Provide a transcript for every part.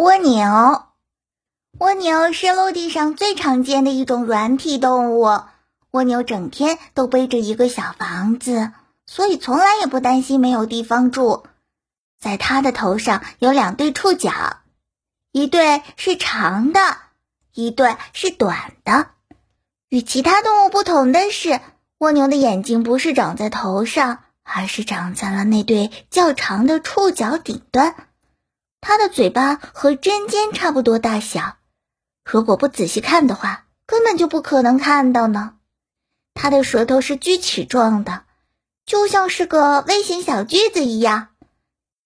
蜗牛，蜗牛是陆地上最常见的一种软体动物。蜗牛整天都背着一个小房子，所以从来也不担心没有地方住。在它的头上有两对触角，一对是长的，一对是短的。与其他动物不同的是，蜗牛的眼睛不是长在头上，而是长在了那对较长的触角顶端。它的嘴巴和针尖差不多大小，如果不仔细看的话，根本就不可能看到呢。它的舌头是锯齿状的，就像是个微型小锯子一样。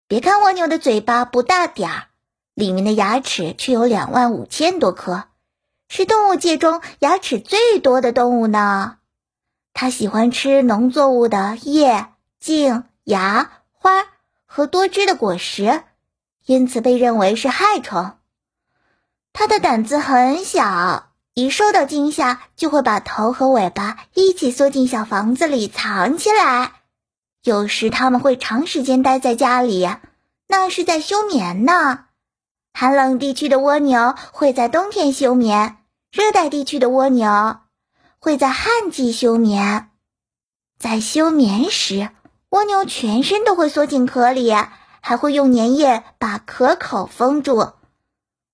别看蜗牛的嘴巴不大点儿，里面的牙齿却有两万五千多颗，是动物界中牙齿最多的动物呢。它喜欢吃农作物的叶、茎、芽、花和多汁的果实。因此被认为是害虫。它的胆子很小，一受到惊吓就会把头和尾巴一起缩进小房子里藏起来。有时它们会长时间待在家里，那是在休眠呢。寒冷地区的蜗牛会在冬天休眠，热带地区的蜗牛会在旱季休眠。在休眠时，蜗牛全身都会缩进壳里。还会用粘液把壳口封住。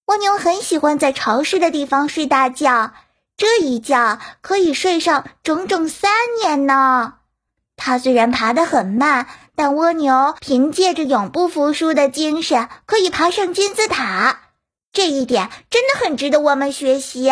蜗牛很喜欢在潮湿的地方睡大觉，这一觉可以睡上整整三年呢。它虽然爬得很慢，但蜗牛凭借着永不服输的精神，可以爬上金字塔。这一点真的很值得我们学习。